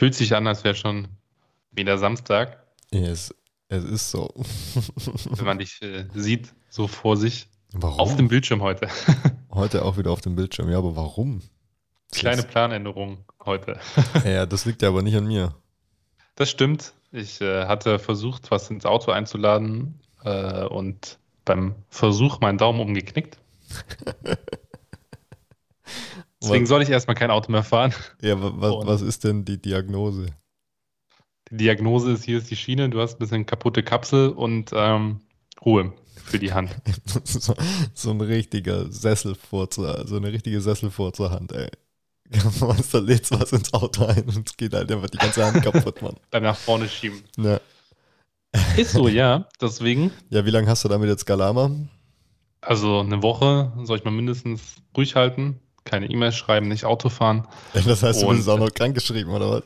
fühlt sich an, als wäre schon wieder Samstag. Ja, es, es ist so. wenn man dich äh, sieht, so vor sich. Warum? Auf dem Bildschirm heute. Heute auch wieder auf dem Bildschirm. Ja, aber warum? Kleine Planänderung heute. Ja, das liegt ja aber nicht an mir. Das stimmt. Ich äh, hatte versucht, was ins Auto einzuladen äh, und beim Versuch meinen Daumen umgeknickt. Deswegen Was- soll ich erstmal kein Auto mehr fahren. Ja, wa- wa- Und- was ist denn die Diagnose? Die Diagnose ist, hier ist die Schiene, du hast ein bisschen kaputte Kapsel und ähm, Ruhe für die Hand. so, so ein richtiger Sesselfurzer, so eine richtige Sesselfurzerhand, ey. Weißt du, lädst was ins Auto ein und es geht halt einfach die ganze Hand kaputt, Mann. Beim nach vorne schieben. Ja, Ist so, ja. Deswegen, ja wie lange hast du damit jetzt Galama? also eine Woche soll ich mal mindestens ruhig halten. Keine E-Mails schreiben, nicht Auto fahren. Das heißt, du Und- bist auch noch krank geschrieben, oder was?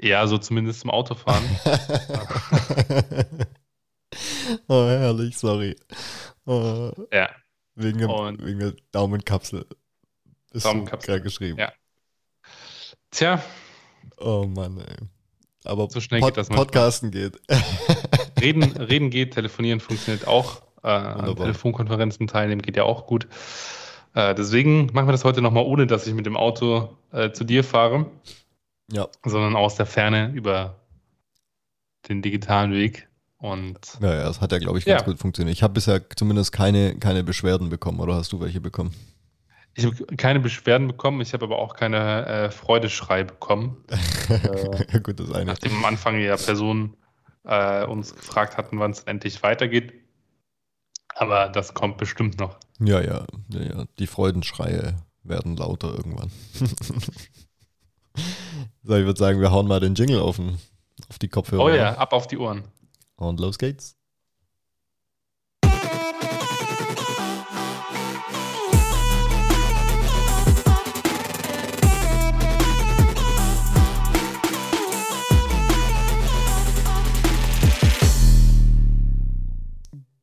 Ja, so zumindest zum Autofahren. oh, herrlich, sorry. Oh, ja. wegen, dem, wegen der Daumenkapsel. Bist Daumenkapsel, krank geschrieben. ja. Tja, Oh Mann, ey. Aber So schnell geht das manchmal. Podcasten geht. reden, reden geht, telefonieren funktioniert auch. Äh, an. Telefonkonferenzen teilnehmen geht ja auch gut. Äh, deswegen machen wir das heute nochmal, ohne dass ich mit dem Auto äh, zu dir fahre, ja. sondern aus der Ferne über den digitalen Weg. Und Ja, ja, das hat ja, glaube ich, ganz Ja. gut funktioniert. Ich habe bisher zumindest keine, keine Beschwerden bekommen, oder hast du welche bekommen? ich habe keine Beschwerden bekommen, ich habe aber auch keine äh, Freudeschrei bekommen. Ja, gut, das eine. nachdem am Anfang ja Personen äh, uns gefragt hatten, wann es endlich weitergeht. Aber das kommt bestimmt noch. Ja, ja, ja, ja. Die Freudenschreie werden lauter irgendwann. so, ich würde sagen, wir hauen mal den Jingle auf, den, auf die Kopfhörer. Oh ja, ab auf die Ohren. Und los geht's.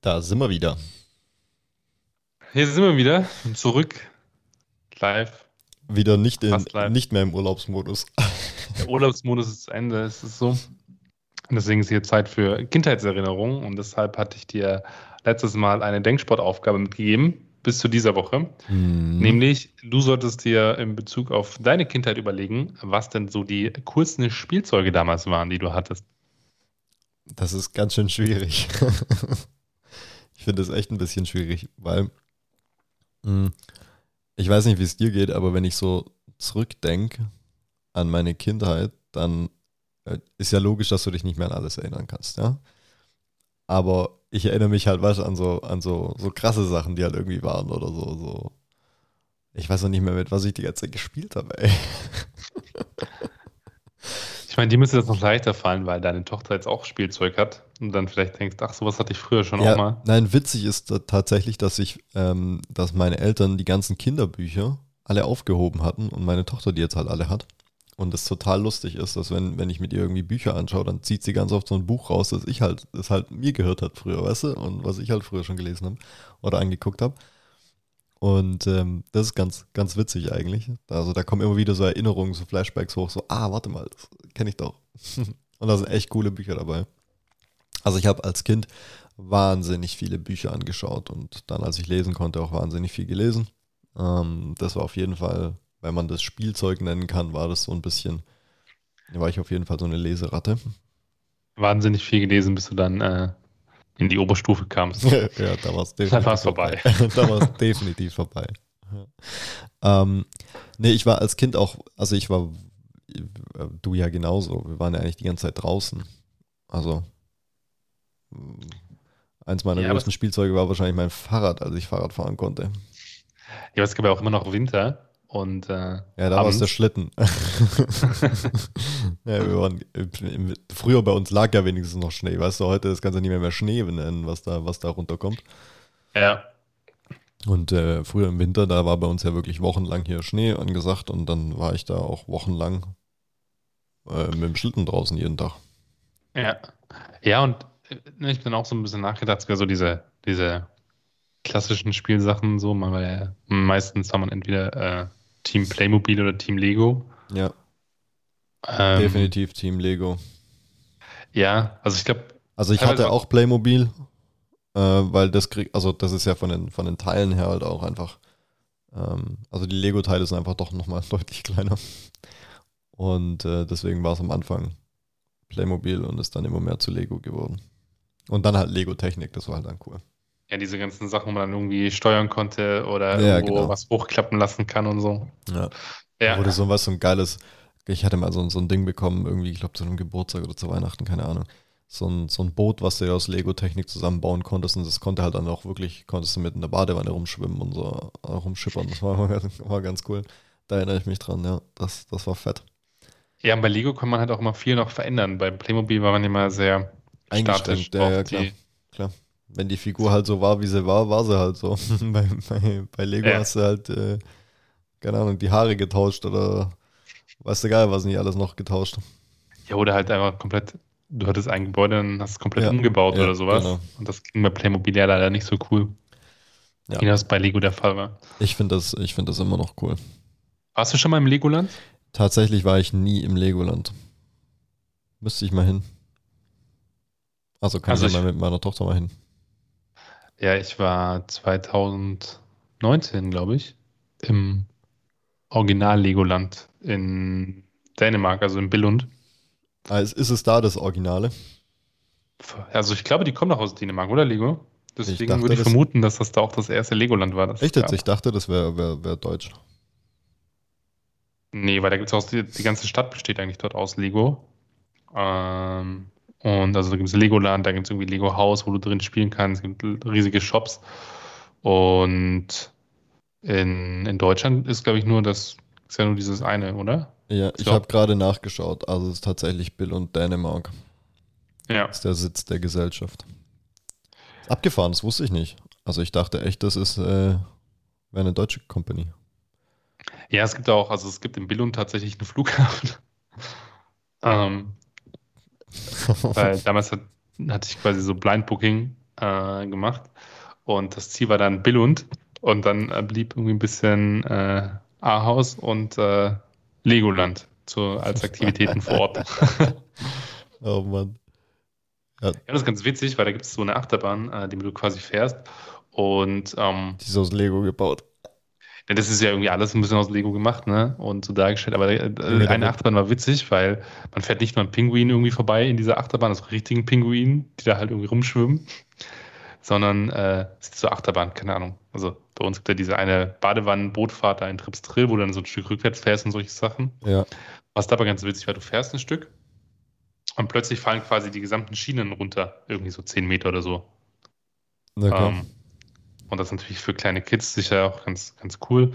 Da sind wir wieder. Hier sind wir wieder zurück. Live. Wieder nicht, in, live. nicht mehr im Urlaubsmodus. Der Urlaubsmodus ist zu Ende, es ist so. Deswegen ist hier Zeit für Kindheitserinnerungen. Und deshalb hatte ich dir letztes Mal eine Denksportaufgabe mitgegeben, bis zu dieser Woche. Hm. Nämlich, du solltest dir in Bezug auf deine Kindheit überlegen, was denn so die coolsten Spielzeuge damals waren, die du hattest. Das ist ganz schön schwierig. finde das echt ein bisschen schwierig, weil mh, ich weiß nicht, wie es dir geht, aber wenn ich so zurückdenke an meine Kindheit, dann äh, ist ja logisch, dass du dich nicht mehr an alles erinnern kannst, ja. Aber ich erinnere mich halt, du, an so, an so, so krasse Sachen, die halt irgendwie waren oder so, so. Ich weiß noch nicht mehr, mit was ich die ganze Zeit gespielt habe, ey. Ich meine, dir müsste das noch leichter fallen, weil deine Tochter jetzt auch Spielzeug hat und dann vielleicht denkst, ach, sowas hatte ich früher schon auch mal. Nein, witzig ist da tatsächlich, dass ich, ähm, dass meine Eltern die ganzen Kinderbücher alle aufgehoben hatten und meine Tochter die jetzt halt alle hat. Und das total lustig ist, dass wenn, wenn ich mit ihr irgendwie Bücher anschaue, dann zieht sie ganz oft so ein Buch raus, das ich halt, das halt mir gehört hat früher, weißt du? Und was ich halt früher schon gelesen habe oder angeguckt habe. Und ähm, das ist ganz, ganz witzig eigentlich. Also da kommen immer wieder so Erinnerungen, so Flashbacks hoch, so, ah, warte mal, das kenne ich doch. und da sind echt coole Bücher dabei. Also ich habe als Kind wahnsinnig viele Bücher angeschaut und dann, als ich lesen konnte, auch wahnsinnig viel gelesen. Ähm, das war auf jeden Fall, wenn man das Spielzeug nennen kann, war das so ein bisschen, war ich auf jeden Fall so eine Leseratte. Wahnsinnig viel gelesen, bis du dann äh, in die Oberstufe kamst. ja, da war es definitiv Dann war's vorbei. da war es definitiv vorbei. Ja. Ähm, nee, ich war als Kind auch, also ich war, du ja genauso, wir waren ja eigentlich die ganze Zeit draußen. Also eins meiner Ja, größten Spielzeuge war wahrscheinlich mein Fahrrad, als ich Fahrrad fahren konnte. Ja, aber es gab ja auch immer noch Winter und äh, Ja, da war es der Schlitten. ja, wir waren, früher bei uns lag ja wenigstens noch Schnee. Weißt du, heute das kannst du nicht mehr, mehr Schnee nennen, was da, was da runterkommt. ja, Und äh, früher im Winter, da war bei uns ja wirklich wochenlang hier Schnee angesagt und dann war ich da auch wochenlang äh, mit dem Schlitten draußen jeden Tag. ja. Ja, und äh, ne, ich bin auch so ein bisschen nachgedacht, wäre so diese, diese klassischen Spielsachen so, man war ja, meistens war man entweder äh, Team Playmobil oder Team Lego. Ja. Ähm, Definitiv Team Lego. Ja, also ich glaube, Also ich hatte auch- auch Playmobil, äh, weil das krieg, also das ist ja von den, von den Teilen her halt auch einfach, ähm, also die Lego-Teile sind einfach doch nochmal deutlich kleiner. Und äh, deswegen war es am Anfang Playmobil und ist dann immer mehr zu Lego geworden. Und dann halt Lego-Technik, das war halt dann cool. Ja, diese ganzen Sachen, wo man dann irgendwie steuern konnte oder Ja, irgendwo genau. was hochklappen lassen kann und so. Ja. Ja, Wurde so was, so ein geiles, ich hatte mal so, ein- so ein Ding bekommen, irgendwie, ich glaube zu einem Geburtstag oder zu Weihnachten, keine Ahnung. So ein, so ein Boot, was du dir aus Lego-Technik zusammenbauen konntest und das konnte halt dann auch wirklich, konntest du mit in der Badewanne rumschwimmen und so äh, rumschippern. Das war, war ganz cool. Da erinnere ich mich dran, ja. Das, das war fett. ja, und bei Lego kann man halt auch immer viel noch verändern. Bei Playmobil war man immer sehr statisch. Eingeschränkt, ja, ja, auf klar. klar. Wenn die Figur halt so war, wie sie war, war sie halt so. bei, bei, bei Lego Ja. hast du halt, äh, keine Ahnung, die Haare getauscht oder weißt du geil, was nicht alles noch getauscht. Ja, oder halt einfach komplett, du hattest ein Gebäude und hast es komplett Ja, umgebaut ja, oder sowas. genau. Und das ging bei Playmobil ja leider nicht so cool. Ja. Wie das bei Lego der Fall war. Ich finde das, ich find das immer noch cool. Warst du schon mal im Legoland? Tatsächlich war ich nie im Legoland. Müsste ich mal hin. Also kann Also ich- mal mit meiner Tochter mal hin. Ja, ich war 2019, glaube ich, im Original Legoland in Dänemark, also in Billund. Ah, ist, es da das Originale? Also ich glaube, die kommen doch aus Dänemark, oder Lego? Deswegen dachte, würde ich das- vermuten, dass das da auch das erste Legoland war. Das Echt jetzt? Ich dachte, das wäre wär, wär deutsch. Nee, weil da gibt es auch, die, die ganze Stadt besteht eigentlich dort aus Lego. Ähm, und also da gibt es Legoland, da gibt es irgendwie Lego Haus, wo du drin spielen kannst, es gibt riesige Shops. Und in, in Deutschland ist, glaube ich, nur das, ist ja nur dieses eine, oder? Ja, ich So. habe gerade nachgeschaut. Also es ist tatsächlich Bill und Dänemark. Ja. ist der Sitz der Gesellschaft. Abgefahren, das wusste ich nicht. Also ich dachte echt, das ist äh, wäre eine deutsche Company. Ja, es gibt auch, also es gibt in Billund tatsächlich einen Flughafen. ähm, weil damals hat, hatte ich quasi so Blind Booking äh, gemacht und das Ziel war dann Billund und dann äh, blieb irgendwie ein bisschen äh, Ahaus und äh, Legoland zu, als Aktivitäten vor Ort. oh Mann. Ja, das ist ganz witzig, weil da gibt es so eine Achterbahn, äh, die du quasi fährst und ähm, Die ist aus Lego gebaut. Ja, das ist ja irgendwie alles ein bisschen aus Lego gemacht, ne? Und so dargestellt. Aber äh, eine Achterbahn war witzig, weil man fährt nicht nur an Pinguinen irgendwie vorbei in dieser Achterbahn, also richtigen Pinguinen, die da halt irgendwie rumschwimmen, sondern äh, es ist so Achterbahn, keine Ahnung. Also bei uns gibt ja diese eine Badewannen-Bootfahrt da in Tripsdrill, wo du dann so ein Stück rückwärts fährst und solche Sachen. Ja. Was dabei ganz witzig war, du fährst ein Stück und plötzlich fallen quasi die gesamten Schienen runter, irgendwie so 10 Meter oder so. Okay. Ähm, und das ist natürlich für kleine Kids sicher auch ganz, ganz cool.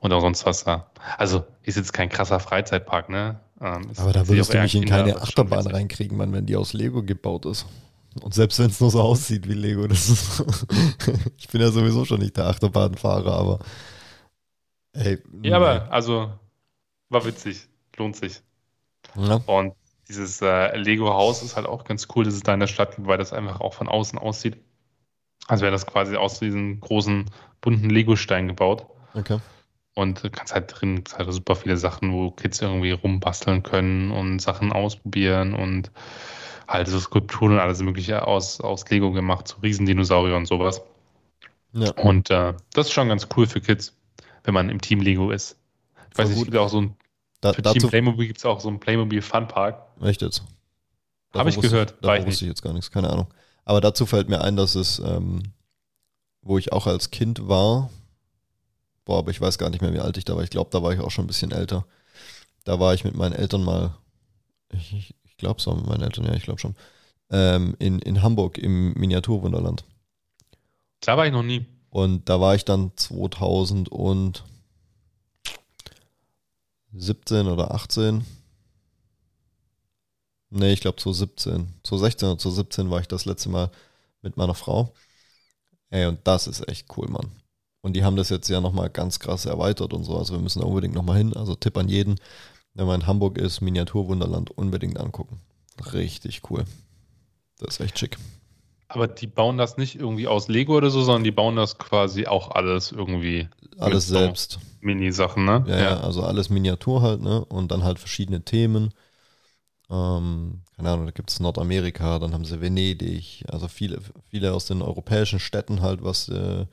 Und auch sonst was da. Also ist jetzt kein krasser Freizeitpark, ne? Ähm, Aber da würdest du mich in keine Achterbahn reinkriegen, Mann, wenn die aus Lego gebaut ist. Und selbst wenn es nur so aussieht wie Lego, das ist ich bin ja sowieso schon nicht der Achterbahnfahrer, aber ey, Ja, aber also war witzig. Lohnt sich. ja, Und dieses äh, Lego-Haus ist halt auch ganz cool, dass es da in der Stadt gibt, weil das einfach auch von außen aussieht. Als wäre das quasi aus diesen großen, bunten Lego-Steinen gebaut. okay. Und du kannst halt drin, gibt's halt super viele Sachen, wo Kids irgendwie rumbasteln können und Sachen ausprobieren und halt so Skulpturen und alles Mögliche aus, aus Lego gemacht, so Riesendinosaurier und sowas. Ja. Und äh, das ist schon ganz cool für Kids, wenn man im Team Lego ist. Ich weiß nicht, gibt auch so ein, Da, für Team dazu, Playmobil gibt es auch so einen Playmobil Fun Park. echt jetzt? Hab ich gehört, davon ich wusste ich jetzt gar nichts, keine Ahnung. Aber dazu fällt mir ein, dass es, ähm, wo ich auch als Kind war, boah, aber ich weiß gar nicht mehr, wie alt ich da war. Ich glaube, da war ich auch schon ein bisschen älter. Da war ich mit meinen Eltern mal, ich, ich, ich glaube es war mit meinen Eltern, ja, ich glaube schon, ähm, in, in Hamburg im Miniaturwunderland. Da war ich noch nie. Und da war ich dann 2017 oder 18. Nee, ich glaube 2017. 2016 oder 2017 war ich das letzte Mal mit meiner Frau. Ey, und das ist echt cool, Mann. Und die haben das jetzt ja nochmal ganz krass erweitert und so. Also wir müssen da unbedingt nochmal hin. Also Tipp an jeden, wenn man in Hamburg ist, Miniaturwunderland unbedingt angucken. Richtig cool. Das ist echt schick. Aber die bauen das nicht irgendwie aus Lego oder so, sondern die bauen das quasi auch alles irgendwie Alles so selbst. Mini-Sachen, ne? Ja, ja, also alles Miniatur halt, ne? Und dann halt verschiedene Themen. Ähm, keine Ahnung, da gibt es Nordamerika, dann haben sie Venedig, also viele, viele aus den europäischen Städten halt, was, äh,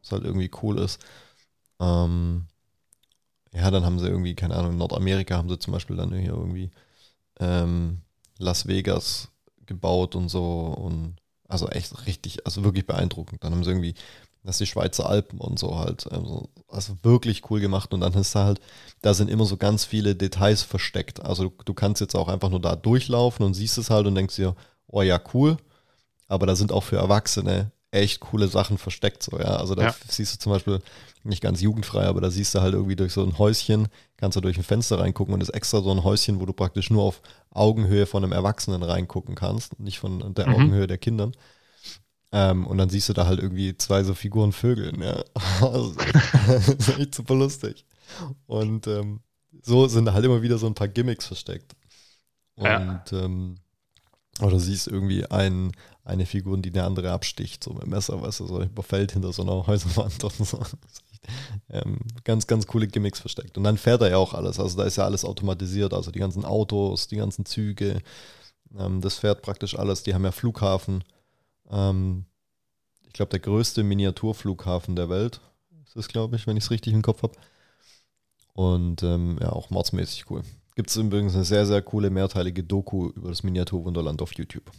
was halt irgendwie cool ist. Ähm, ja, dann haben sie irgendwie, keine Ahnung, in Nordamerika haben sie zum Beispiel dann hier irgendwie ähm, Las Vegas gebaut und so und also echt richtig, also wirklich beeindruckend. Dann haben sie irgendwie, das die Schweizer Alpen und so halt, also, also wirklich cool gemacht und dann ist da halt, da sind immer so ganz viele Details versteckt. Also du, du kannst jetzt auch einfach nur da durchlaufen und siehst es halt und denkst dir, oh ja, cool, aber da sind auch für Erwachsene echt coole Sachen versteckt, so, ja. Also da ja. siehst du zum Beispiel, nicht ganz jugendfrei, aber da siehst du halt irgendwie durch so ein Häuschen, kannst du durch ein Fenster reingucken und ist extra so ein Häuschen, wo du praktisch nur auf Augenhöhe von einem Erwachsenen reingucken kannst, nicht von der mhm. Augenhöhe der Kindern. Ähm, und dann siehst du da halt irgendwie zwei so Figuren Vögeln, ja. Also, das ist echt super lustig. Und ähm, so sind da halt immer wieder so ein paar Gimmicks versteckt. Und ja. ähm, oder siehst irgendwie ein, eine Figur, die eine andere absticht, so mit dem Messer, weißt du, so überfällt hinter so einer Häuserwand und so ähm, ganz, ganz coole Gimmicks versteckt. Und dann fährt er ja auch alles. Also da ist ja alles automatisiert, also die ganzen Autos, die ganzen Züge. Ähm, das fährt praktisch alles. Die haben ja Flughafen. Ähm, ich glaube, der größte Miniaturflughafen der Welt ist es, glaube ich, wenn ich es richtig im Kopf habe. Und ähm, ja, auch mordsmäßig cool. Gibt es übrigens eine sehr, sehr coole mehrteilige Doku über das Miniaturwunderland auf YouTube.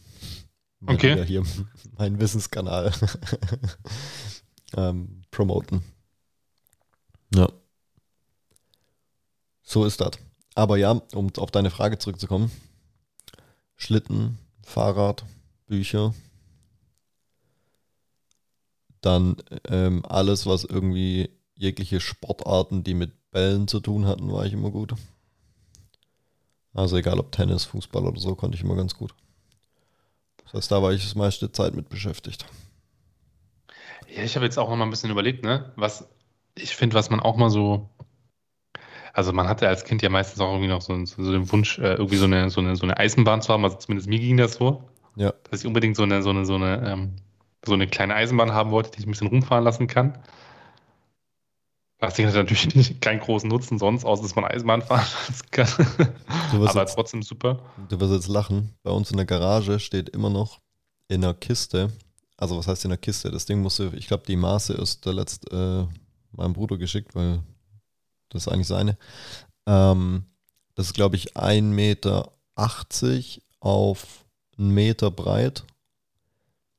Okay. Ja hier meinen Wissenskanal ähm, promoten. Ja. So ist das. Aber ja, um auf deine Frage zurückzukommen. Schlitten, Fahrrad, Bücher. Dann ähm, alles, was irgendwie jegliche Sportarten, die mit Bällen zu tun hatten, war ich immer gut. Also egal ob Tennis, Fußball oder so, konnte ich immer ganz gut. Das heißt, da war ich das meiste Zeit mit beschäftigt. Ja, ich habe jetzt auch noch mal ein bisschen überlegt, ne, was ich finde, was man auch mal so, also man hatte als Kind ja meistens auch irgendwie noch so, so, so den Wunsch, äh, irgendwie so eine, so, eine, so eine Eisenbahn zu haben, also zumindest mir ging das so, ja. dass ich unbedingt so eine, so eine, so eine, ähm, so eine kleine Eisenbahn haben wollte, die ich ein bisschen rumfahren lassen kann. Das Ding hat natürlich nicht, keinen großen Nutzen sonst, außer dass man Eisenbahn fahren lassen kann. Aber jetzt, trotzdem super. Du wirst jetzt lachen. Bei uns in der Garage steht immer noch in der Kiste, also was heißt in der Kiste? Das Ding musste, ich glaube, die Maße ist der letzte, äh, meinem Bruder geschickt, weil das ist eigentlich seine. Ähm, das ist, glaube ich, 1,80 Meter auf einen Meter breit.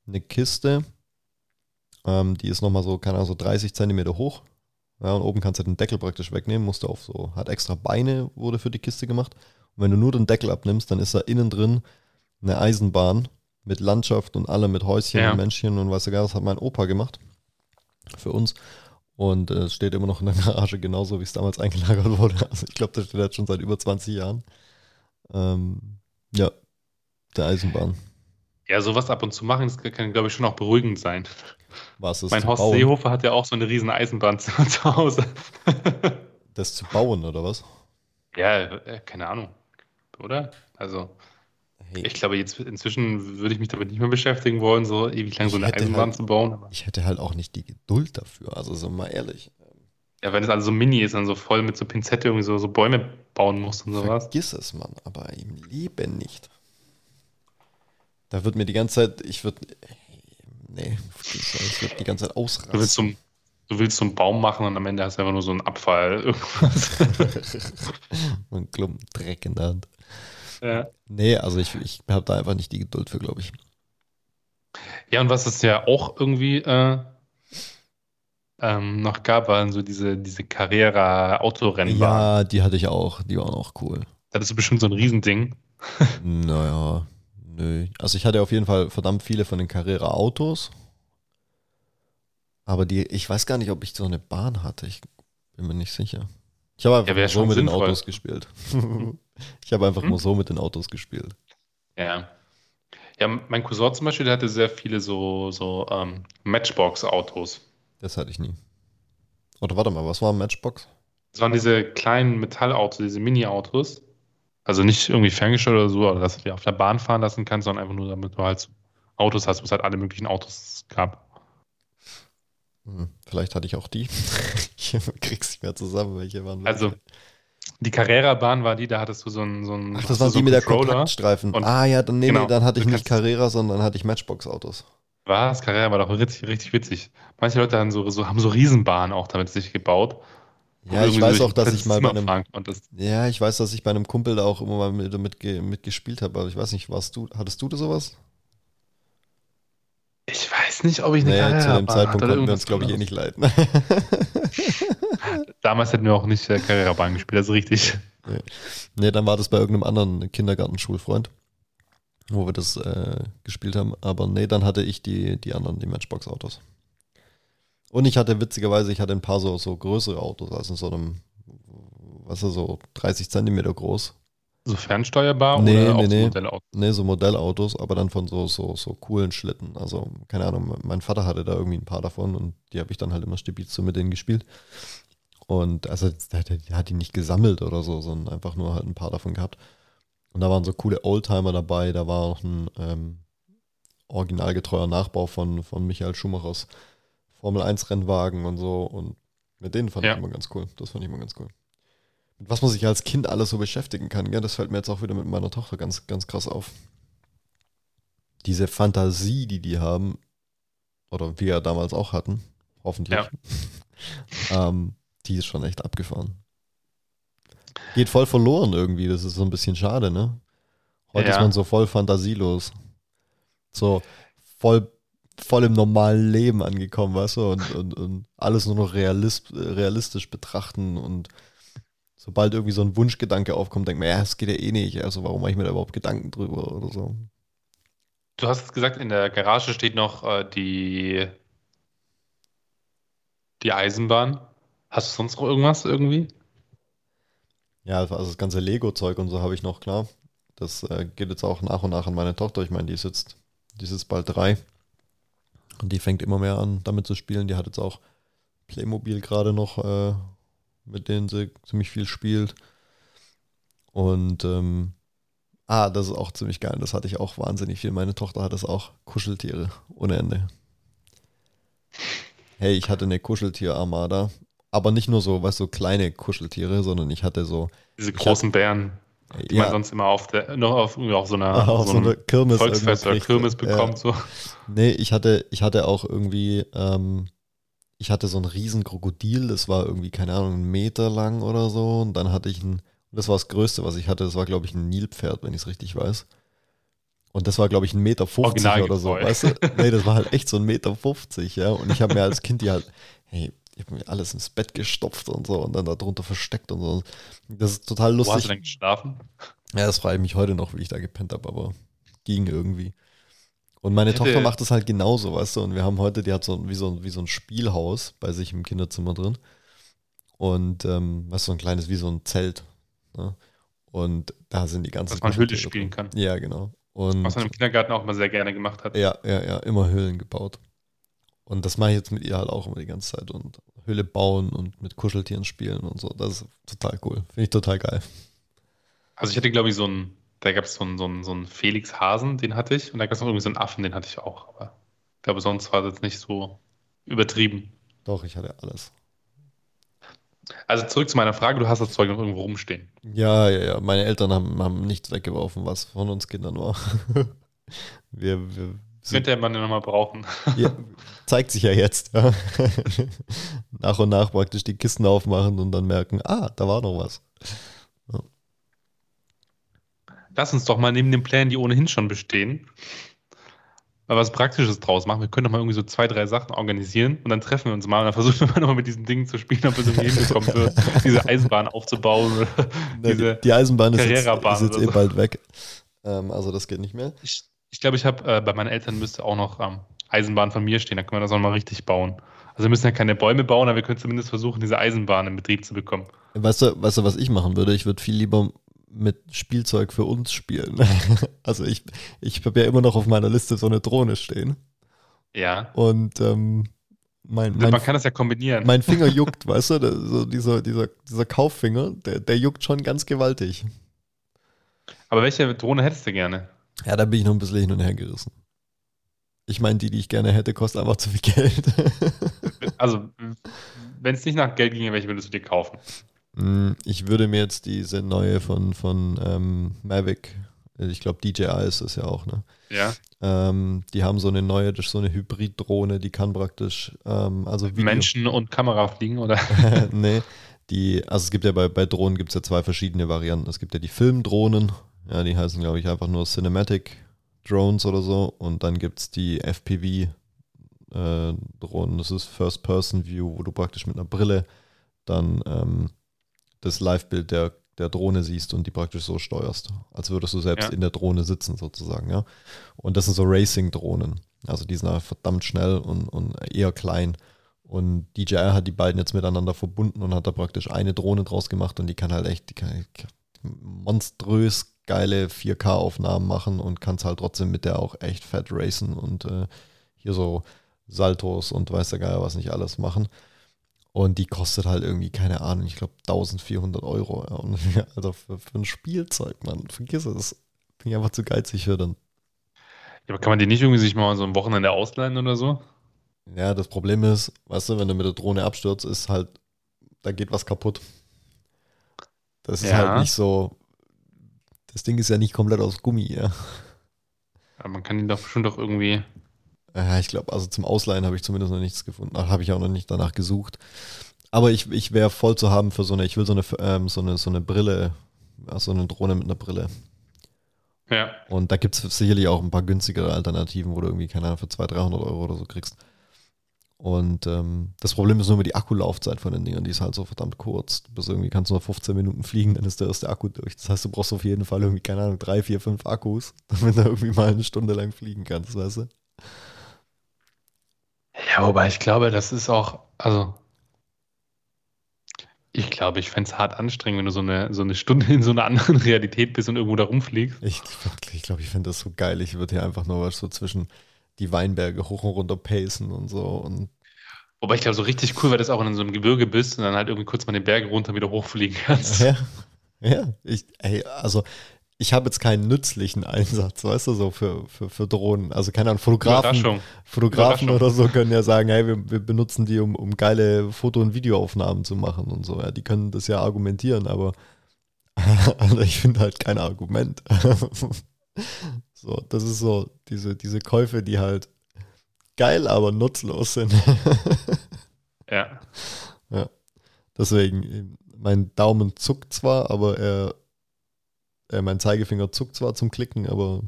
Eine Kiste. Ähm, die ist nochmal so, keine Ahnung, so 30 Zentimeter hoch. Ja, und oben kannst du den Deckel praktisch wegnehmen, musst du auf so, hat extra Beine, wurde für die Kiste gemacht. Und wenn du nur den Deckel abnimmst, dann ist da innen drin eine Eisenbahn mit Landschaft und allem, mit Häuschen ja. und Männchen und weiß du gar, das hat mein Opa gemacht. Für uns. Und äh, es äh, steht immer noch in der Garage, genauso wie es damals eingelagert wurde. Also ich glaube, das steht jetzt schon seit über 20 Jahren. Ähm, ja, der Eisenbahn. Ja, sowas ab und zu machen, das kann, glaube ich, schon auch beruhigend sein. Was ist mein Horst bauen? Seehofer hat ja auch so eine riesen Eisenbahn zu, zu Hause. das zu bauen, oder was? Ja, äh, keine Ahnung. Oder? Also, hey. ich glaube, jetzt inzwischen würde ich mich damit nicht mehr beschäftigen wollen, so ewig lang so eine Eisenbahn halt, zu bauen. Ich hätte halt auch nicht die Geduld dafür, also so mal ehrlich. Ja, wenn es also so mini ist, dann so voll mit so Pinzette irgendwie so, so Bäume bauen muss und sowas. Vergiss es, Mann, aber im Leben nicht. Da wird mir die ganze Zeit, ich würde, nee, ich würde die ganze Zeit ausrasten. Du willst, so, du willst so einen Baum machen und am Ende hast du einfach nur so einen Abfall. Irgendwas. ein Klumpen Dreck in der Hand. Ja. Nee, also ich, ich habe da einfach nicht die Geduld für, glaube ich. Ja, und was es ja auch irgendwie äh, ähm, noch gab, waren so diese, diese Carrera-Autorennbahn. Ja, die hatte ich auch. Die waren auch cool. Da hattest du bestimmt so ein Riesending. naja, nö. Also ich hatte auf jeden Fall verdammt viele von den Carrera-Autos. Aber die, ich weiß gar nicht, ob ich so eine Bahn hatte. Ich bin mir nicht sicher. Ich habe einfach ja, so mit sinnvoll. den Autos gespielt. ich habe einfach hm? nur so mit den Autos gespielt. Ja. Ja, mein Cousin zum Beispiel, der hatte sehr viele so, so ähm, Matchbox-Autos. Das hatte ich nie. Oder warte mal, was war ein Matchbox? Das waren diese kleinen Metallautos, diese Mini-Autos. Also nicht irgendwie ferngesteuert oder so, oder dass du die auf der Bahn fahren lassen kannst, sondern einfach nur, damit du halt Autos hast, wo es halt alle möglichen Autos gab. Hm, vielleicht hatte ich auch die. ich krieg's nicht mehr zusammen, welche waren. Also, Die Carrera-Bahn war die, da hattest du so einen. So einen Ach, das waren so die mit der. Kontaktstreifen. Und- Ah ja, dann, nee, genau, nee, dann hatte ich nicht Carrera, sondern hatte ich Matchbox-Autos. Was? Carrera war doch richtig, richtig witzig. Manche Leute haben so, so, haben so Riesenbahnen auch damit sich gebaut. Ja, ich weiß auch, dass ich mal bei einem, ja, ich weiß, dass ich bei einem Kumpel da auch immer mal mit, mit, ge- mit gespielt habe, aber ich weiß nicht, warst du, hattest du da sowas? Ich weiß nicht, ob ich eine Nee, zu dem Zeitpunkt konnten wir uns, glaube ich, eh nicht leiden. Damals hätten wir auch nicht äh, Carrera-Bahn gespielt, das ist richtig. nee, dann war das bei irgendeinem anderen Kindergartenschulfreund, wo wir das äh, gespielt haben. Aber nee, dann hatte ich die, die anderen, die Matchbox-Autos. Und ich hatte witzigerweise, ich hatte ein paar so, so größere Autos, also in so einem, was ist so 30 Zentimeter groß. So fernsteuerbar Nee, oder nee, auch so nee. Modellauto? Ne, so Modellautos, aber dann von so, so, so coolen Schlitten. Also, keine Ahnung, mein Vater hatte da irgendwie ein paar davon und die habe ich dann halt immer stibitz so mit denen gespielt. Und also, der, der, der hat die nicht gesammelt oder so, sondern einfach nur halt ein paar davon gehabt. Und da waren so coole Oldtimer dabei, da war auch ein ähm, originalgetreuer Nachbau von, von Michael Schumachers Formel 1 Rennwagen und so. Und mit denen fand Ja. ich immer ganz cool. Das fand ich immer ganz cool. Mit was man sich als Kind alles so beschäftigen kann, gell? das fällt mir jetzt auch wieder mit meiner Tochter ganz, ganz krass auf. Diese Fantasie, die die haben, oder wir ja damals auch hatten, hoffentlich, ähm, die ist schon echt abgefahren. Geht voll verloren irgendwie, das ist so ein bisschen schade, ne? Heute Ja. ist man so voll fantasielos. So voll, voll im normalen Leben angekommen, weißt du, und, und, und alles nur noch realist, realistisch betrachten und sobald irgendwie so ein Wunschgedanke aufkommt, denkt man, ja, das geht ja eh nicht, also warum mache ich mir da überhaupt Gedanken drüber oder so. Du hast gesagt, in der Garage steht noch äh, die, die Eisenbahn. Hast du sonst noch irgendwas irgendwie? Ja, also das ganze Lego-Zeug und so habe ich noch, klar. Das äh, geht jetzt auch nach und nach an meine Tochter. Ich meine, die ist jetzt, die ist jetzt bald drei. Und die fängt immer mehr an, damit zu spielen. Die hat jetzt auch Playmobil gerade noch, äh, mit denen sie ziemlich viel spielt. Und ähm, ah, das ist auch ziemlich geil. Das hatte ich auch wahnsinnig viel. Meine Tochter hat das auch. Kuscheltiere ohne Ende. Hey, ich hatte eine Kuscheltier-Armada. Aber nicht nur so, weißt du, kleine Kuscheltiere, sondern ich hatte so, Diese großen Bären, die man sonst immer auf der, noch auf, auf so einer, auf so einem einer Kirmes Volksfest oder. Kirmes bekommt. So. Nee, ich hatte, ich hatte auch irgendwie, ähm, ich hatte so ein riesen Krokodil, das war irgendwie, keine Ahnung, einen Meter lang oder so. Und dann hatte ich ein, und das war das Größte, was ich hatte, das war, glaube ich, ein Nilpferd, wenn ich es richtig weiß. Und das war, glaube ich, ein Meter 50 oder so, weißt du? Nee, das war halt echt so ein Meter 50, ja. Und ich habe mir als Kind die halt, hey, ich habe mir alles ins Bett gestopft und so und dann da drunter versteckt und so. Das ist total Wo hast lustig. du denn geschlafen? Ja, das frage ich mich heute noch, wie ich da gepennt habe, aber ging irgendwie. Und meine hätte- Tochter macht das halt genauso, weißt du? Und wir haben heute, die hat so wie so, ein- wie so ein Spielhaus bei sich im Kinderzimmer drin. Und ähm, du, so ein kleines, wie so ein Zelt. Ne? Und da sind die ganzen Dass man Kuscheltiere spielen drin. kann. Ja, genau. Und Was man im Kindergarten auch immer sehr gerne gemacht hat. ja, ja, ja, immer Höhlen gebaut. Und das mache ich jetzt mit ihr halt auch immer die ganze Zeit. Und Höhle bauen und mit Kuscheltieren spielen und so. Das ist total cool. Finde ich total geil. Also ich hatte, glaube ich, so einen, da gab es so einen, so einen, so einen Felix Hasen, den hatte ich. Und da gab es noch irgendwie so einen Affen, den hatte ich auch. Aber ich glaube, sonst war das nicht so übertrieben. Doch, ich hatte alles. Also zurück zu meiner Frage, du hast das Zeug noch irgendwo rumstehen. Ja, ja, ja. Meine Eltern haben, haben nichts weggeworfen, was von uns Kindern war. wir, wir Könnte man ja nochmal brauchen. ja, zeigt sich ja jetzt. Ja. nach und nach praktisch die Kisten aufmachen und dann merken, ah, da war noch was. Lass uns doch mal neben den Plänen, die ohnehin schon bestehen, mal was Praktisches draus machen. Wir können doch mal irgendwie so zwei, drei Sachen organisieren und dann treffen wir uns mal und dann versuchen wir mal nochmal mit diesen Dingen zu spielen, ob wir es irgendwie hinbekommen wird, diese Eisenbahn aufzubauen oder diese die, die Eisenbahn ist jetzt, ist jetzt eh bald weg. Ähm, also das geht nicht mehr. Ich, ich glaube, ich habe äh, bei meinen Eltern müsste auch noch ähm, Eisenbahn von mir stehen, da können wir das auch mal richtig bauen. Also wir müssen ja keine Bäume bauen, aber wir können zumindest versuchen, diese Eisenbahn in Betrieb zu bekommen. Weißt du, weißt du, was ich machen würde? Ich würde viel lieber mit Spielzeug für uns spielen. also ich, ich habe ja immer noch auf meiner Liste so eine Drohne stehen. Ja. Und ähm, mein, mein, Man kann das ja kombinieren. mein Finger juckt, weißt du? So dieser, dieser, dieser Kauffinger, der, der juckt schon ganz gewaltig. aber welche Drohne hättest du gerne? Ja, da bin ich noch ein bisschen hin und her gerissen. Ich meine, die, die ich gerne hätte, kostet einfach zu viel Geld. Also, wenn es nicht nach Geld ginge, welche würdest du dir kaufen? Mm, Ich würde mir jetzt diese neue von, von ähm, Mavic, ich glaube DJI ist das ja auch, ne? Ja. Ähm, die haben so eine neue, das ist so eine Hybrid-Drohne, die kann praktisch, ähm, also Video, Menschen und Kamera fliegen, oder? nee, die, also es gibt ja bei, bei Drohnen gibt es ja zwei verschiedene Varianten. Es gibt ja die Filmdrohnen, ja, die heißen, glaube ich, einfach nur Cinematic Drones oder so. Und dann gibt es die FPV-Drohnen, das ist First-Person-View, wo du praktisch mit einer Brille dann ähm, das Live-Bild der, der Drohne siehst und die praktisch so steuerst, als würdest du selbst Ja. in der Drohne sitzen sozusagen, ja. Und das sind so Racing-Drohnen. Also die sind einfach verdammt schnell und, und eher klein. Und DJI hat die beiden jetzt miteinander verbunden und hat da praktisch eine Drohne draus gemacht und die kann halt echt, die kann monströs geile 4K-Aufnahmen machen und kannst halt trotzdem mit der auch echt fett racen und äh, hier so Saltos und weiß der Geier was nicht alles machen. Und die kostet halt irgendwie, keine Ahnung, ich glaube 1400 Euro. Ja. Und, also für, für ein Spielzeug, Mann, vergiss es. Bin ich einfach zu geizig für dann. Ja, aber kann man die nicht irgendwie sich mal so ein Wochenende ausleihen oder so? Ja, das Problem ist, weißt du, wenn du mit der Drohne abstürzt, ist halt, da geht was kaputt. Das ist Ja. halt nicht so, das Ding ist ja nicht komplett aus Gummi, ja. Aber man kann die doch bestimmt doch irgendwie. Ja, ich glaube, also zum Ausleihen habe ich zumindest noch nichts gefunden. Habe ich auch noch nicht danach gesucht. Aber ich, ich wäre voll zu haben für so eine, ich will so eine, ähm, so eine, so eine Brille, ja, so eine Drohne mit einer Brille. Ja. Und da gibt es sicherlich auch ein paar günstigere Alternativen, wo du irgendwie, keine Ahnung, für 200, 300 Euro oder so kriegst. Und ähm, das Problem ist nur immer die Akkulaufzeit von den Dingern, die ist halt so verdammt kurz. Du bist irgendwie, kannst nur 15 Minuten fliegen, dann ist der erste Akku durch. Das heißt, du brauchst auf jeden Fall irgendwie, keine Ahnung, drei, vier, fünf Akkus, damit du irgendwie mal eine Stunde lang fliegen kannst, weißt du? Ja, wobei ich glaube, das ist auch, also ich glaube, ich fände es hart anstrengend, wenn du so eine, so eine Stunde in so einer anderen Realität bist und irgendwo da rumfliegst. Ich glaube, ich, glaub, ich finde das so geil. Ich würde hier einfach nur was so zwischen die Weinberge hoch und runter pacen und so. Und Wobei ich glaube, so richtig cool wäre das auch, in so einem Gebirge bist und dann halt irgendwie kurz mal den Berg runter wieder hochfliegen kannst. ja, ja ich, ey, also ich habe jetzt keinen nützlichen Einsatz, weißt du, so für, für, für Drohnen. Also keine Ahnung, Fotografen. Fotografen oder so können ja sagen, hey, wir, wir benutzen die, um, um geile Foto- und Videoaufnahmen zu machen und so. Ja, die können das ja argumentieren, aber also ich finde halt kein Argument. so, das ist so diese, diese Käufe, die halt geil, aber nutzlos sind. Ja. Deswegen, mein Daumen zuckt zwar, aber er, äh, mein Zeigefinger zuckt zwar zum Klicken, aber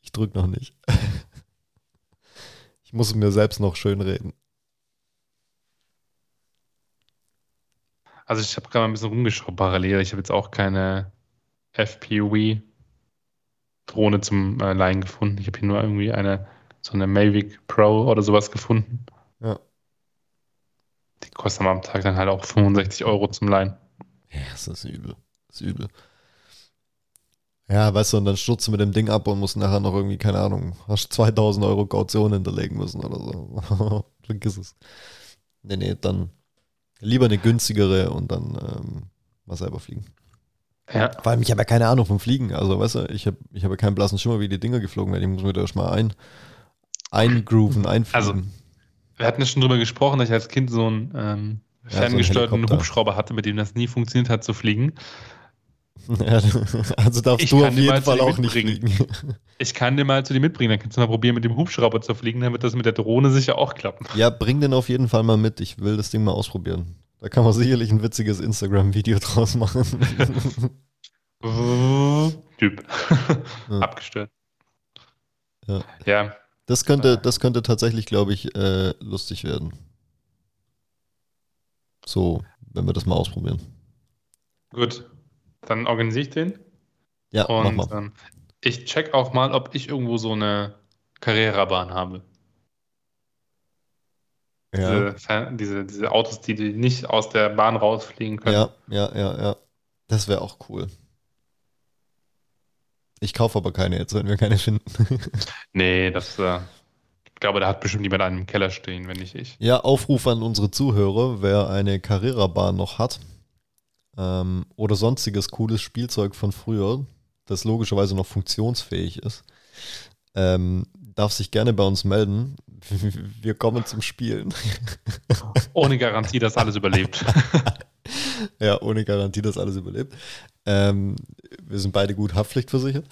ich drücke noch nicht. ich muss es mir selbst noch schön reden. Also ich habe gerade mal ein bisschen rumgeschaut parallel. Ich habe jetzt auch keine FPV-Drohne zum äh, Leihen gefunden. Ich habe hier nur irgendwie eine, so eine Mavic Pro oder sowas gefunden. Ja. Die kostet am Tag dann halt auch 65 Euro zum Leihen. Ja, das ist übel. Das ist übel. Ja, weißt du, und dann stürzt du mit dem Ding ab und musst nachher noch irgendwie, keine Ahnung, hast 2000 Euro Kaution hinterlegen müssen oder so. Vergiss es. Nee, nee, dann lieber eine günstigere und dann ähm, mal selber fliegen. Ja. Vor allem, ich habe ja keine Ahnung vom Fliegen. Also, weißt du, ich habe ich hab ja keinen blassen Schimmer, wie die Dinger geflogen werden. Ich muss mir da erstmal ein, eingrooven, einfliegen. Also, Wir hatten ja schon drüber gesprochen, dass ich als Kind so einen ähm, Ja, so ferngesteuerten. Hubschrauber hatte, mit dem das nie funktioniert hat zu fliegen. Ja, also darfst Ich du auf jeden Fall dir auch nicht fliegen. Ich kann den mal zu dir mitbringen, dann kannst du mal probieren, mit dem Hubschrauber zu fliegen, dann wird das mit der Drohne sicher auch klappen. Ja, bring den auf jeden Fall mal mit. Ich will das Ding mal ausprobieren. Da kann man sicherlich ein witziges Instagram-Video draus machen. Typ. Ja. Abgestört. Ja. ja. Das könnte, das könnte tatsächlich, glaube ich, äh, lustig werden. So, wenn wir das mal ausprobieren. Gut. Dann organisiere ich den. Ja, mach Und mal. ähm, ich check auch mal, ob ich irgendwo so eine Carrera-Bahn habe. Ja, Diese, diese, diese Autos, die, die nicht aus der Bahn rausfliegen können. ja, ja, ja, ja. Das wäre auch cool. Ich kaufe aber keine jetzt, wenn wir keine finden. Nee, das, äh, ich glaube, da hat bestimmt jemand einen im Keller stehen, wenn nicht ich. Ja, Aufruf an unsere Zuhörer, wer eine Carrera-Bahn noch hat ähm, oder sonstiges cooles Spielzeug von früher, das logischerweise noch funktionsfähig ist, ähm, darf sich gerne bei uns melden. Wir kommen zum Spielen. Ohne Garantie, dass alles überlebt. ja, ohne Garantie, dass alles überlebt. Ähm, wir sind beide gut haftpflichtversichert.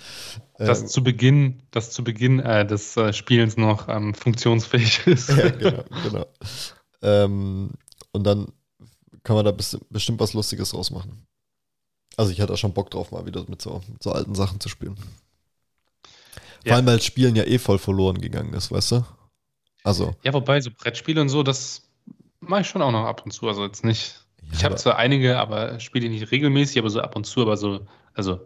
Dass ähm, zu Beginn, dass zu Beginn äh, des äh, Spielens noch ähm, funktionsfähig ist. ja, genau, genau. Ähm, und dann kann man da bestimmt was Lustiges rausmachen. Also ich hatte auch schon Bock drauf, mal wieder mit so, mit so alten Sachen zu spielen. Vor ja. allem, weil Spielen ja eh voll verloren gegangen ist, weißt du? Also. Ja, wobei so Brettspiele und so, das mache ich schon auch noch ab und zu. Also jetzt nicht. Ja, ich habe zwar einige, aber spiele nicht regelmäßig, aber so ab und zu, aber so, also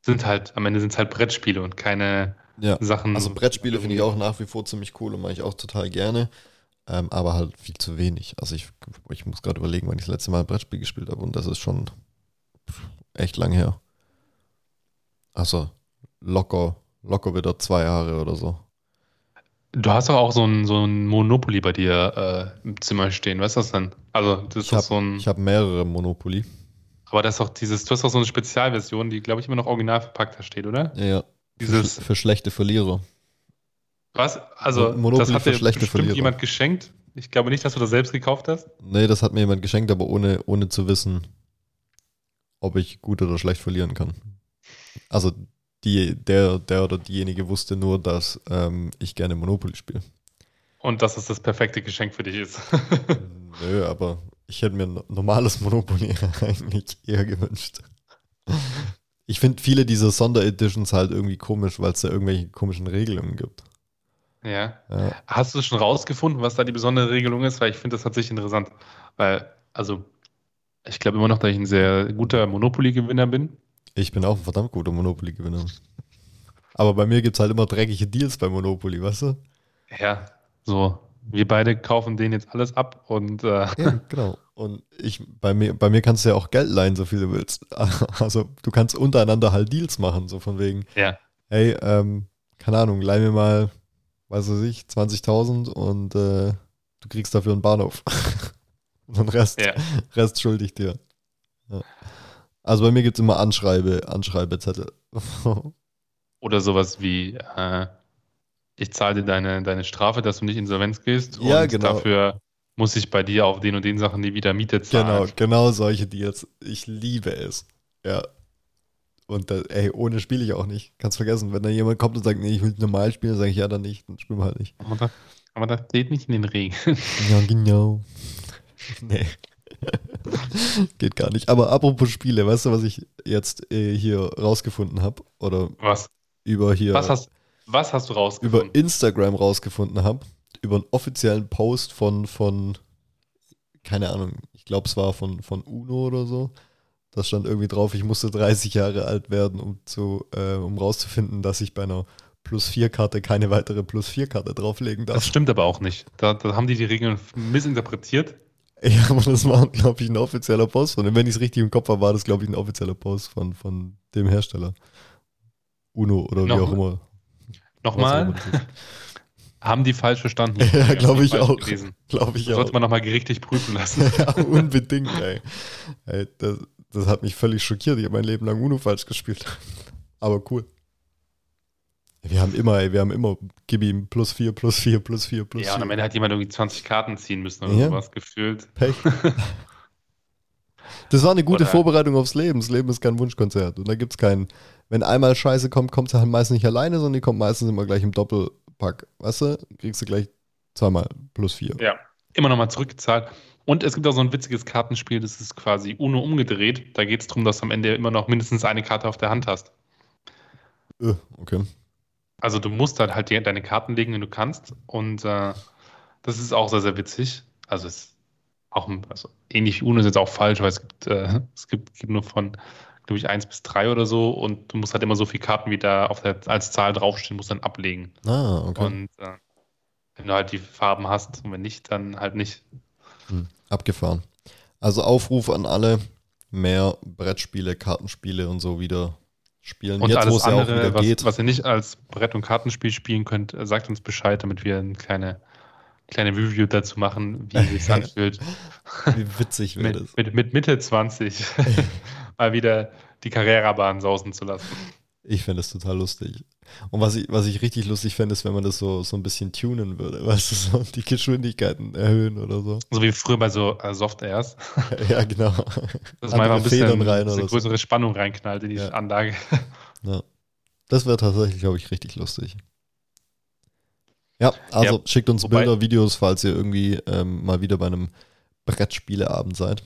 sind halt, am Ende sind es halt Brettspiele und keine ja. Sachen. Also Brettspiele finde ich auch nach wie vor ziemlich cool und mache ich auch total gerne. Ähm, aber halt viel zu wenig. Also ich, ich muss gerade überlegen, wann ich das letzte Mal ein Brettspiel gespielt habe und das ist schon echt lang her. Also locker, locker wieder zwei Jahre oder so. Du hast doch auch so ein, so ein Monopoly bei dir äh, im Zimmer stehen. Was ist das denn? Also, das ist ich hab, so ein. Ich habe mehrere Monopoly. Aber das ist doch dieses, du hast doch so eine Spezialversion, die, glaube ich, immer noch original verpackt da steht, oder? Ja. Dieses, für, für schlechte Verlierer. Was? Also, Monopoly das hat dir bestimmt Verlierer. jemand geschenkt? Ich glaube nicht, dass du das selbst gekauft hast. Nee, das hat mir jemand geschenkt, aber ohne, ohne zu wissen, ob ich gut oder schlecht verlieren kann. Also die, der, der oder diejenige wusste nur, dass ähm, ich gerne Monopoly spiele. Und dass es das perfekte Geschenk für dich ist. Nö, aber ich hätte mir ein normales Monopoly eigentlich eher gewünscht. Ich finde viele dieser Sondereditions halt irgendwie komisch, weil es da irgendwelche komischen Regelungen gibt. Ja. ja. Hast du schon rausgefunden, was da die besondere Regelung ist? Weil ich finde das tatsächlich interessant. Weil, also, ich glaube immer noch, dass ich ein sehr guter Monopoly-Gewinner bin. Ich bin auch ein verdammt guter Monopoly-Gewinner. Aber bei mir gibt es halt immer dreckige Deals bei Monopoly, weißt du? Ja, so. Wir beide kaufen denen jetzt alles ab und. Äh ja, genau. Und ich, bei mir, bei mir kannst du ja auch Geld leihen, so viel du willst. Also du kannst untereinander halt Deals machen, so von wegen. Ja. Hey, ähm, keine Ahnung, leih mir mal, weiß ich, 20.000 und äh, du kriegst dafür einen Bahnhof. und den Rest, ja. Rest schulde ich dir. Ja. Also bei mir gibt es immer Anschreibe, Anschreibezettel. Oder sowas wie, äh, ich zahle dir deine, deine Strafe, dass du nicht insolvenz gehst. Ja, und genau. dafür muss ich bei dir auf den und den Sachen die wieder Miete zahlen. Genau, genau solche Deals. Ich liebe es. Ja. Und das, ey, ohne spiele ich auch nicht. Kannst vergessen, wenn da jemand kommt und sagt, nee, ich will normal spielen, sage ich ja dann nicht, dann spielen wir halt nicht. Aber das, aber das steht nicht in den Regeln. Ja, genau. nee. Geht gar nicht. Aber apropos Spiele, weißt du, was ich jetzt äh, hier rausgefunden habe? Oder was? Über hier. Was hast, was hast du rausgefunden? Über Instagram rausgefunden habe. Über einen offiziellen Post von, von keine Ahnung, ich glaube, es war von, von Uno oder so. Das stand irgendwie drauf, ich musste 30 Jahre alt werden, um, zu, äh, um rauszufinden, dass ich bei einer Plus-4-Karte keine weitere Plus-4-Karte drauflegen darf. Das stimmt aber auch nicht. Da, da haben die die Regeln missinterpretiert. Ja, aber das war, glaube ich, ein offizieller Post von dem. Wenn ich es richtig im Kopf habe, war das, glaube ich, ein offizieller Post von, von dem Hersteller. Uno oder Noch, wie auch immer. Nochmal? Haben die falsch verstanden? ja, glaube ich auch. Glaube ich das auch. Sollte man nochmal gerichtlich prüfen lassen. ja, unbedingt, ey. ey das, das hat mich völlig schockiert. Ich habe mein Leben lang Uno falsch gespielt. Aber cool. Wir haben immer, ey, wir haben immer, gib ihm plus 4, plus 4, plus 4, plus 4. Ja, und am Ende hat jemand irgendwie 20 Karten ziehen müssen oder ja. sowas gefühlt. Pech. Das war eine gute oder Vorbereitung aufs Leben. Das Leben ist kein Wunschkonzert. Und da gibt es keinen, wenn einmal Scheiße kommt, kommt sie halt meistens nicht alleine, sondern die kommt meistens immer gleich im Doppelpack. Weißt du? Kriegst du gleich zweimal plus 4. Ja, immer nochmal zurückgezahlt. Und es gibt auch so ein witziges Kartenspiel, das ist quasi UNO umgedreht. Da geht es darum, dass du am Ende immer noch mindestens eine Karte auf der Hand hast. Äh, okay. Also du musst halt, halt deine Karten legen, wenn du kannst. Und äh, das ist auch sehr, sehr witzig. Also es ist auch also ähnlich wie UNO ist jetzt auch falsch, weil es gibt, äh, es gibt, gibt nur von, glaube ich, 1 bis 3 oder so und du musst halt immer so viele Karten, wie da auf der, als Zahl draufstehen, musst dann ablegen. Ah, okay. Und äh, wenn du halt die Farben hast und wenn nicht, dann halt nicht. Hm, abgefahren. Also Aufruf an alle, mehr Brettspiele, Kartenspiele und so wieder spielen. Und Jetzt, alles andere, was, was ihr nicht als Brett- und Kartenspiel spielen könnt, sagt uns Bescheid, damit wir eine kleine, kleine Review dazu machen, wie es anfühlt. Wie witzig wird es. Mit, mit, Mitte 20 mal wieder die Karrierebahn sausen zu lassen. Ich fände das total lustig. Und was ich, was ich richtig lustig fände, ist, wenn man das so, so ein bisschen tunen würde, weißt du, so die Geschwindigkeiten erhöhen oder so. So wie früher bei so äh, Soft Airs. ja, genau. Dass man einfach ein bisschen, Federn rein eine oder größere Spannung reinknallt in die Ja. Anlage. so. Ja. Das wäre tatsächlich, glaube ich, richtig lustig. Ja, also Ja, schickt uns Bilder, Videos, falls ihr irgendwie ähm, mal wieder bei einem Brettspieleabend seid.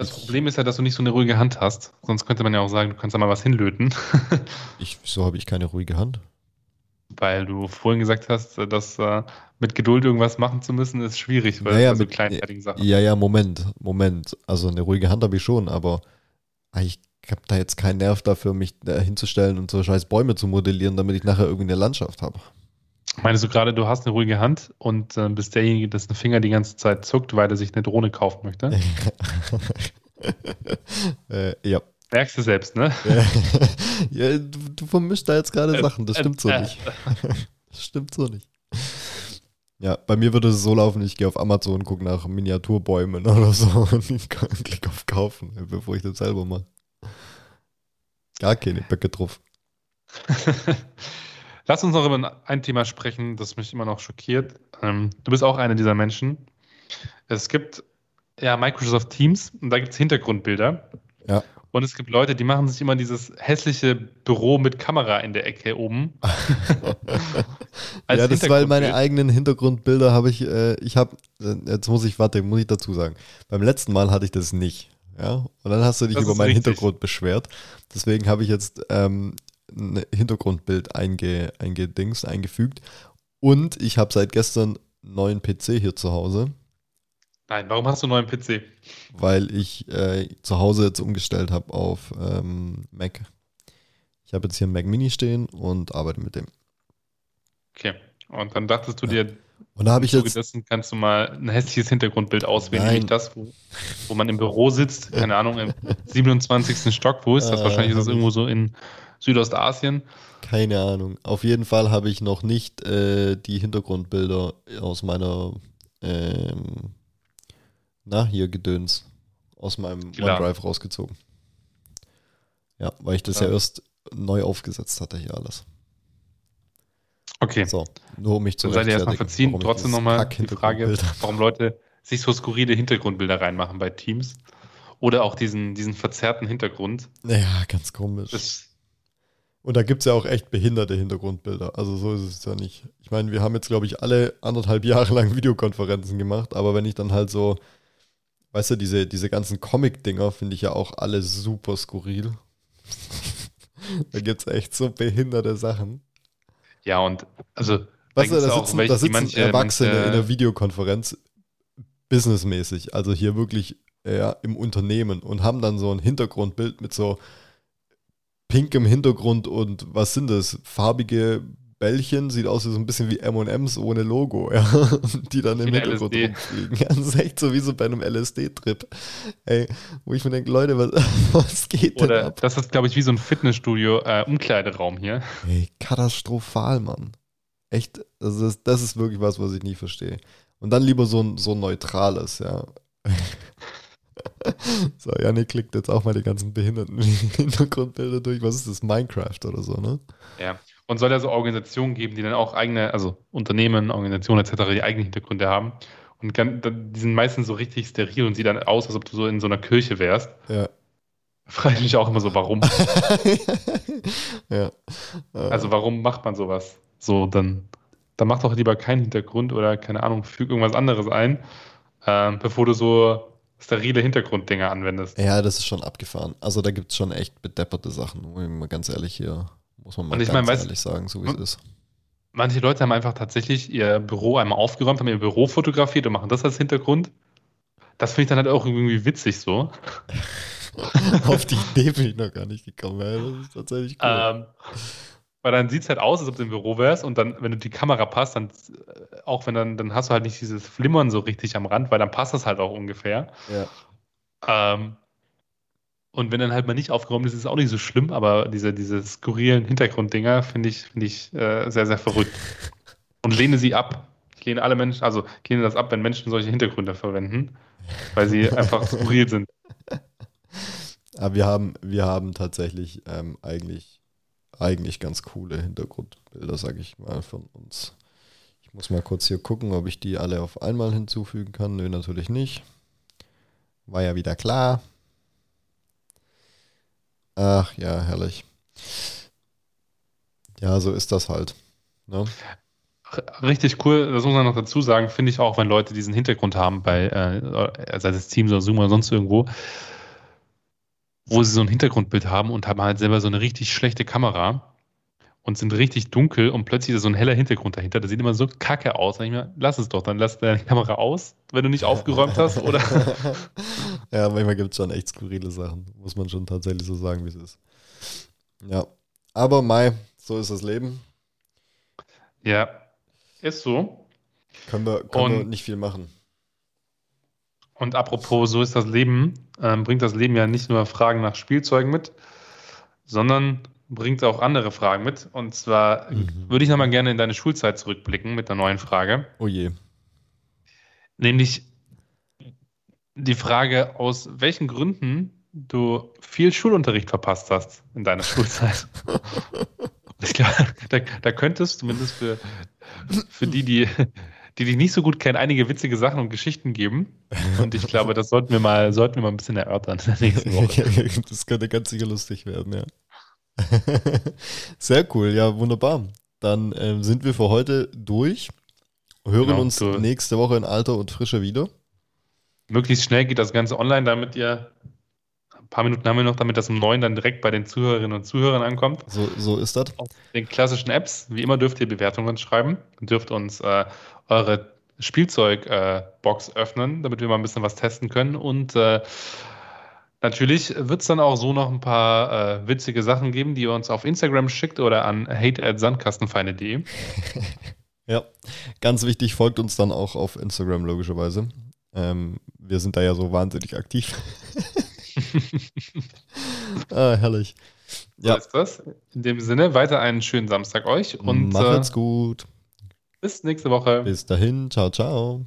Das Problem ist ja, dass du nicht so eine ruhige Hand hast. Sonst könnte man ja auch sagen, du kannst da mal was hinlöten. Ich, wieso habe ich keine ruhige Hand? Weil du vorhin gesagt hast, dass äh, mit Geduld irgendwas machen zu müssen, ist schwierig bei, Naja, so mit- kleinteiligen Sachen. Ja, ja, Moment, Moment. Also eine ruhige Hand habe ich schon, aber ich habe da jetzt keinen Nerv dafür, mich da hinzustellen und so scheiß Bäume zu modellieren, damit ich nachher irgendwie eine Landschaft habe. Meinst du gerade, du hast eine ruhige Hand und äh, bist derjenige, dessen Finger die ganze Zeit zuckt, weil er sich eine Drohne kaufen möchte? äh, ja. Merkst du selbst, ne? ja du, du vermischst da jetzt gerade Äh, Sachen, das äh, stimmt so äh. nicht. Das stimmt so nicht. Ja, bei mir würde es so laufen, ich gehe auf Amazon, gucke nach Miniaturbäumen oder so und klicke auf Kaufen, bevor ich das selber mache. Gar keine Böcke drauf. Lass uns noch über ein Thema sprechen, das mich immer noch schockiert. Ähm, du bist auch einer dieser Menschen. Es gibt ja Microsoft Teams und da gibt es Hintergrundbilder. Ja. Und es gibt Leute, die machen sich immer dieses hässliche Büro mit Kamera in der Ecke oben. Ja, das weil meine eigenen Hintergrundbilder habe ich, äh, ich habe, äh, jetzt muss ich, warte, muss ich dazu sagen. Beim letzten Mal hatte ich das nicht. Ja, und dann hast du dich Das über meinen richtig. Hintergrund beschwert. Deswegen habe ich jetzt ähm, ein Hintergrundbild einge, eingedingst, eingefügt. Und ich habe seit gestern einen neuen PC hier zu Hause, Nein, warum hast du einen neuen PC? weil ich äh, zu Hause jetzt umgestellt habe auf ähm, Mac. Ich habe jetzt hier einen Mac Mini stehen und arbeite mit dem. Okay. Und dann dachtest du Ja. dir, Und da habe ich jetzt, kannst du mal ein hässliches Hintergrundbild auswählen, Nein. nämlich das, wo, wo man im Büro sitzt, keine Ahnung, im 27. Stock. Wo ist das? Äh, Wahrscheinlich ist das irgendwo so in Südostasien. Keine Ahnung. Auf jeden Fall habe ich noch nicht äh, die Hintergrundbilder aus meiner, ähm, na, hier Gedöns, aus meinem Klar. OneDrive rausgezogen. Ja, weil ich das ja Ja. erst neu aufgesetzt hatte hier alles. Okay. So, nur um mich zu Dann seid ihr erstmal verziehen. Trotzdem nochmal die Frage, warum Leute sich so skurrile Hintergrundbilder reinmachen bei Teams. Oder auch diesen, diesen verzerrten Hintergrund. Ja, ganz komisch. Das, Und da gibt es ja auch echt behinderte Hintergrundbilder. Also so ist es ja nicht. Ich meine, wir haben jetzt, glaube ich, alle anderthalb Jahre lang Videokonferenzen gemacht, aber wenn ich dann halt so, weißt du, diese, diese ganzen Comic-Dinger finde ich ja auch alle super skurril. da gibt es echt so behinderte Sachen. ja, und also Weißt du, da sitzen, welche, da sitzen manche- Erwachsene manche- in der Videokonferenz businessmäßig, also hier wirklich ja, im Unternehmen und haben dann so ein Hintergrundbild mit so pinkem Hintergrund und was sind das? Farbige Bällchen, sieht aus wie so ein bisschen wie M&M's ohne Logo, ja, die dann im Hintergrund LSD. rumfliegen. Ja, das ist echt so wie so bei einem LSD-Trip. Ey, wo ich mir denke, Leute, was, was geht denn Oder ab? das ist, glaube ich, wie so ein Fitnessstudio, äh, Umkleideraum hier. Ey, katastrophal, Mann. Echt, das ist, das ist wirklich was, was ich nie verstehe. Und dann lieber so ein, so ein neutrales, ja. so, Janik klickt jetzt auch mal die ganzen behinderten Hintergrundbilder durch. Was ist das? Minecraft oder so, ne? Ja. Und soll ja so Organisationen geben, die dann auch eigene, also Unternehmen, Organisationen etc., die eigene Hintergründe haben. Und die sind meistens so richtig steril und sieht dann aus, als ob du so in so einer Kirche wärst. Ja. Frage ich mich auch immer so, warum? ja. Äh, Also warum macht man sowas? So, dann, dann mach doch lieber keinen Hintergrund oder keine Ahnung, füg irgendwas anderes ein, ähm, bevor du so sterile Hintergrunddinger anwendest. ja, das ist schon abgefahren. Also da gibt es schon echt bedepperte Sachen, mal ganz ehrlich hier, muss man mal ganz mein, weißt- ehrlich sagen, so wie es ist. Manche Leute haben einfach tatsächlich ihr Büro einmal aufgeräumt, haben ihr Büro fotografiert und machen das als Hintergrund. Das finde ich dann halt auch irgendwie witzig so. Auf die Idee bin ich noch gar nicht gekommen. Ja, das ist tatsächlich cool. Ähm, weil dann sieht es halt aus, als ob du im Büro wärst und dann, wenn du die Kamera passt, dann äh, auch wenn dann, dann hast du halt nicht dieses Flimmern so richtig am Rand, weil dann passt das halt auch ungefähr. ja. Ähm, und wenn dann halt mal nicht aufgeräumt ist, ist es auch nicht so schlimm, aber diese, diese skurrilen Hintergrunddinger finde ich, finde ich äh, sehr, sehr verrückt. Und lehne sie ab. Ich lehne alle Menschen, also ich lehne das ab, wenn Menschen solche Hintergründe verwenden, weil sie einfach skurril sind. Aber wir haben, wir haben tatsächlich ähm, eigentlich, eigentlich ganz coole Hintergrundbilder, sag ich mal, von uns. Ich muss mal kurz hier gucken, ob ich die alle auf einmal hinzufügen kann. Nö, natürlich nicht. War ja wieder klar. Ach ja, herrlich. Ja, so ist das halt. Ne? Richtig cool, das muss man noch dazu sagen, finde ich auch, wenn Leute diesen Hintergrund haben, bei, äh, sei es Teams oder Zoom oder sonst irgendwo, wo sie so ein Hintergrundbild haben und haben halt selber so eine richtig schlechte Kamera und sind richtig dunkel und plötzlich ist so ein heller Hintergrund dahinter. Das sieht immer so kacke aus. Dann ich mir, lass es doch, dann lass deine Kamera aus, wenn du nicht aufgeräumt hast, oder? ja, manchmal gibt es schon echt skurrile Sachen. Muss man schon tatsächlich so sagen, wie es ist. Ja. Aber Mai, so ist das Leben. Ja, ist so. Können wir, können wir nicht viel machen. Und apropos, so ist das Leben, ähm, bringt das Leben ja nicht nur Fragen nach Spielzeugen mit, sondern bringt auch andere Fragen mit. Und zwar mhm. würde ich nochmal gerne in deine Schulzeit zurückblicken mit einer neuen Frage. Oh je. Nämlich die Frage, aus welchen Gründen du viel Schulunterricht verpasst hast in deiner Schulzeit. ich glaube, da, da könntest zumindest für, für die, die die dich nicht so gut kennen, einige witzige Sachen und Geschichten geben. Und ich glaube, das sollten wir mal, sollten wir mal ein bisschen erörtern in der nächsten Woche. das könnte ganz sicher lustig werden, ja. Sehr cool, ja, wunderbar. Dann ähm, sind wir für heute durch. Hören genau, uns du. nächste Woche in Alter und Frische wieder. Möglichst schnell geht das Ganze online, damit ihr paar Minuten haben wir noch, damit das um neun dann direkt bei den Zuhörerinnen und Zuhörern ankommt. So, so ist das. Auf den klassischen Apps, wie immer, dürft ihr Bewertungen schreiben. Dürft uns äh, eure Spielzeugbox äh, öffnen, damit wir mal ein bisschen was testen können. Und äh, natürlich wird es dann auch so noch ein paar äh, witzige Sachen geben, die ihr uns auf Instagram schickt oder an hate@sandkastenfeinde.de. ja, ganz wichtig, folgt uns dann auch auf Instagram logischerweise. Ähm, wir sind da ja so wahnsinnig aktiv. ah, herrlich. Ja. So ist das. In dem Sinne, weiter einen schönen Samstag euch und Macht's äh, gut. Bis nächste Woche. Bis dahin. Ciao, ciao.